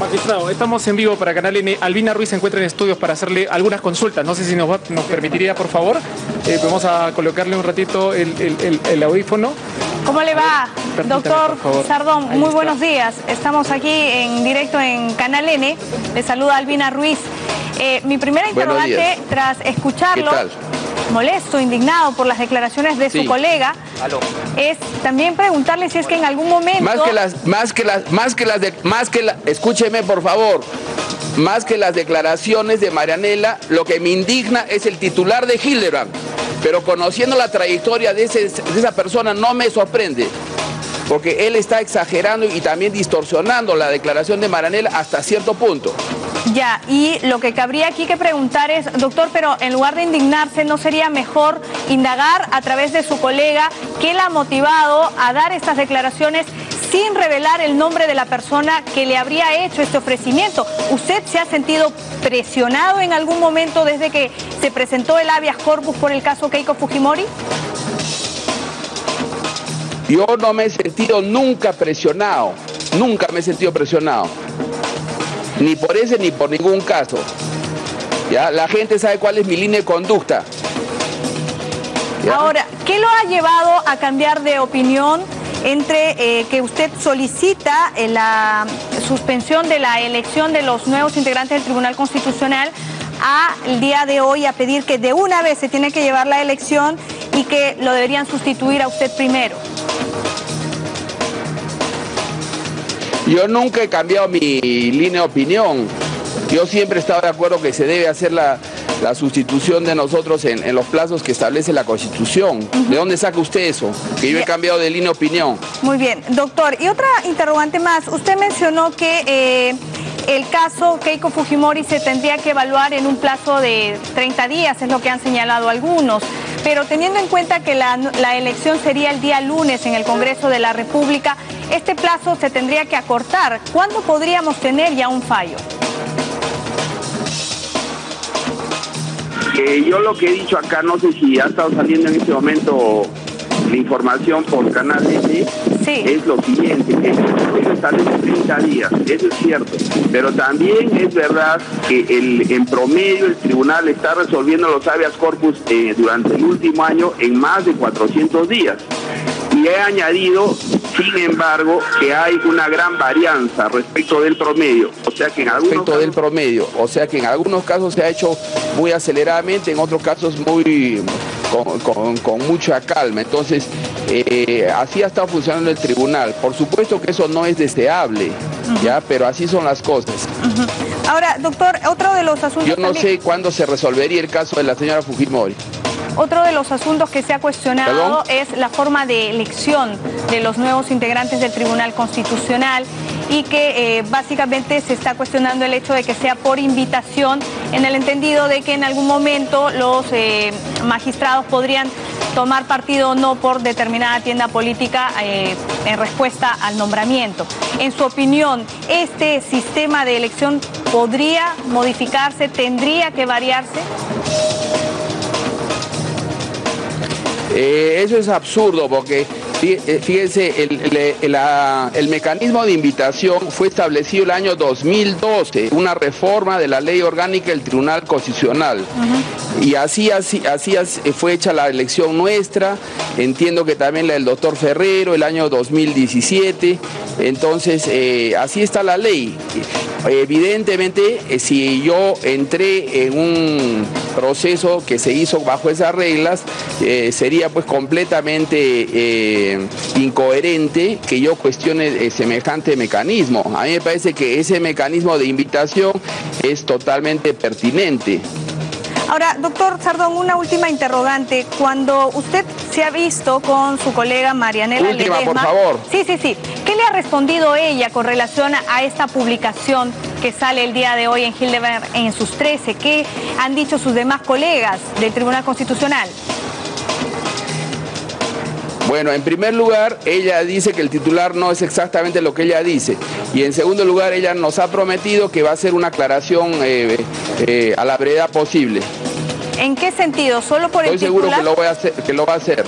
Magistrado, estamos en vivo para Canal N. Albina Ruiz se encuentra en estudios para hacerle algunas consultas. No sé si nos, va- nos permitiría, por favor. Eh, vamos a colocarle un ratito el, el- el- el audífono. ¿Cómo le va, doctor. Sardón? Ahí Muy está. buenos días. Estamos aquí en directo en Canal N. Le saluda Albina Ruiz. Eh, mi primera interrogante, tras escucharlo, ¿Qué tal? Molesto, indignado por las declaraciones de su Sí. colega, es también preguntarle si es que en algún momento... Más que las, más que las, más que las, de- más que la, escúcheme por favor, más que las declaraciones de Marianela, lo que me indigna es el titular de Hildebrand. Pero conociendo la trayectoria de, ese- de esa persona no me sorprende, porque él está exagerando y también distorsionando la declaración de Marianela hasta cierto punto. Ya, y lo que cabría aquí que preguntar es, doctor, pero en lugar de indignarse, ¿no sería mejor indagar a través de su colega qué la ha motivado a dar estas declaraciones sin revelar el nombre de la persona que le habría hecho este ofrecimiento? ¿Usted se ha sentido presionado en algún momento desde que se presentó el habeas corpus por el caso Keiko Fujimori? Yo no me he sentido nunca presionado, nunca me he sentido presionado. Ni por ese ni por ningún caso. ¿Ya? La gente sabe cuál es mi línea de conducta. Ahora, ¿qué lo ha llevado a cambiar de opinión entre eh, que usted solicita eh, la suspensión de la elección de los nuevos integrantes del Tribunal Constitucional a el día de hoy a pedir que de una vez se tiene que llevar la elección y que lo deberían sustituir a usted primero? Yo nunca he cambiado mi línea de opinión. Yo siempre he estado de acuerdo que se debe hacer la, la sustitución de nosotros en, en los plazos que establece la Constitución. ¿De dónde saca usted eso? Que yo he cambiado de línea de opinión. Muy bien, doctor. Y otra interrogante más. Usted mencionó que eh, el caso Keiko Fujimori se tendría que evaluar en un plazo de 30 días, es lo que han señalado algunos. Pero teniendo en cuenta que la, la elección sería el día lunes en el Congreso de la República, este plazo se tendría que acortar. ¿Cuándo podríamos tener ya un fallo? Eh, yo lo que he dicho acá, no sé si ha estado saliendo en este momento la información por Canal N, Sí. es lo siguiente, que desarrollo establece 30 días, eso es cierto, pero también es verdad que el, en promedio el tribunal está resolviendo los habeas corpus eh, durante el último año en más de 400 días. Y he añadido, sin embargo, que hay una gran varianza respecto del promedio, o sea que en algunos respecto del casos- promedio. O sea que en algunos casos se ha hecho muy aceleradamente, en otros casos muy con, con- con mucha calma. Entonces, eh, así ha estado funcionando el tribunal. Por supuesto que eso no es deseable, ¿ya? Pero así son las cosas. Ahora, doctor, otro de los asuntos... Yo no también- sé cuándo se resolvería el caso de la señora Fujimori. Otro de los asuntos que se ha cuestionado ¿Perdón? es la forma de elección de los nuevos integrantes del Tribunal Constitucional y que eh, básicamente se está cuestionando el hecho de que sea por invitación en el entendido de que en algún momento los eh, magistrados podrían tomar partido o no por determinada tienda política eh, en respuesta al nombramiento. En su opinión, ¿este sistema de elección podría modificarse, tendría que variarse? Eh, eso es absurdo porque fíjense, el, el- el- la- el mecanismo de invitación fue establecido el año 2012, una reforma de la ley orgánica del Tribunal Constitucional. Y así, así, así as- eh, fue hecha la elección nuestra, entiendo que también la del doctor Ferrero, el año 2017. Entonces, eh, así está la ley. Evidentemente, eh, si yo entré en un proceso que se hizo bajo esas reglas, eh, sería pues completamente eh, incoherente que yo cuestione eh, semejante mecanismo. A mí me parece que ese mecanismo de invitación es totalmente pertinente. Ahora, doctor Sardón, una última interrogante. Cuando usted se ha visto con su colega Marianela Última, por favor. Sí, sí, sí. ¿Qué le ha respondido ella con relación a esta publicación que sale el día de hoy en Hildebrand en sus 13? ¿Qué han dicho sus demás colegas del Tribunal Constitucional? Bueno, en primer lugar, ella dice que el titular no es exactamente lo que ella dice. Y en segundo lugar, ella nos ha prometido que va a hacer una aclaración eh, eh, a la brevedad posible. ¿En qué sentido? ¿Solo por el Estoy seguro que lo, voy a hacer, que lo va a hacer.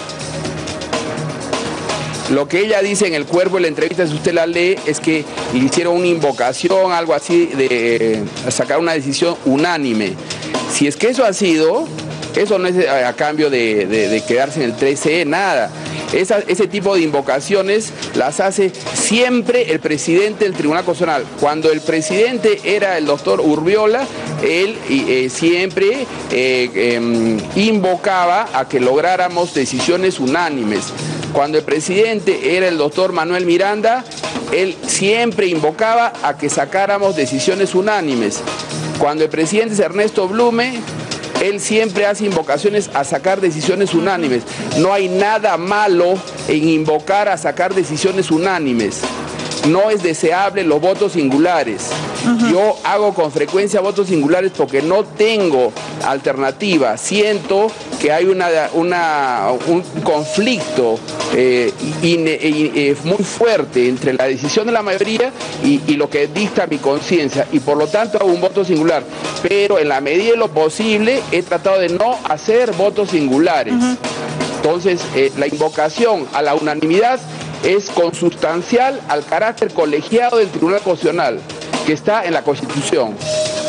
Lo que ella dice en el cuerpo de la entrevista, si usted la lee, es que le hicieron una invocación, algo así, de sacar una decisión unánime. Si es que eso ha sido, eso no es a, cambio de, quedarse en el 13E, nada. Ese tipo de invocaciones las hace siempre el presidente del Tribunal Constitucional. Cuando el presidente era el doctor Urbiola, él eh, siempre eh, em, invocaba a que lográramos decisiones unánimes. Cuando el presidente era el doctor Manuel Miranda, él siempre invocaba a que sacáramos decisiones unánimes. Cuando el presidente es Ernesto Blume, él siempre hace invocaciones a sacar decisiones unánimes. No hay nada malo en invocar a sacar decisiones unánimes no es deseable los votos singulares. Yo hago con frecuencia votos singulares porque no tengo alternativa. Siento que hay una, un conflicto eh, eh, muy fuerte entre la decisión de la mayoría y, lo que dicta mi conciencia. Y por lo tanto hago un voto singular. Pero en la medida de lo posible he tratado de no hacer votos singulares. Entonces, eh, la invocación a la unanimidad es consustancial al carácter colegiado del Tribunal Constitucional, que está en la Constitución.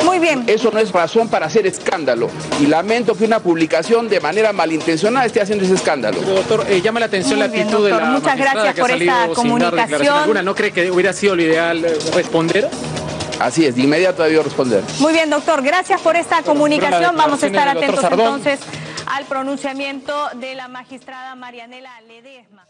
Muy bien. Eso no es razón para hacer escándalo. Y lamento que una publicación de manera malintencionada esté haciendo ese escándalo. doctor, eh, llama la atención la actitud de la Muchas gracias por esta comunicación. ¿No cree que hubiera sido lo ideal eh, responder? Así es, de inmediato debió responder. Muy bien, doctor. Gracias por esta comunicación. Vamos a estar atentos entonces al pronunciamiento de la magistrada Marianela Ledesma.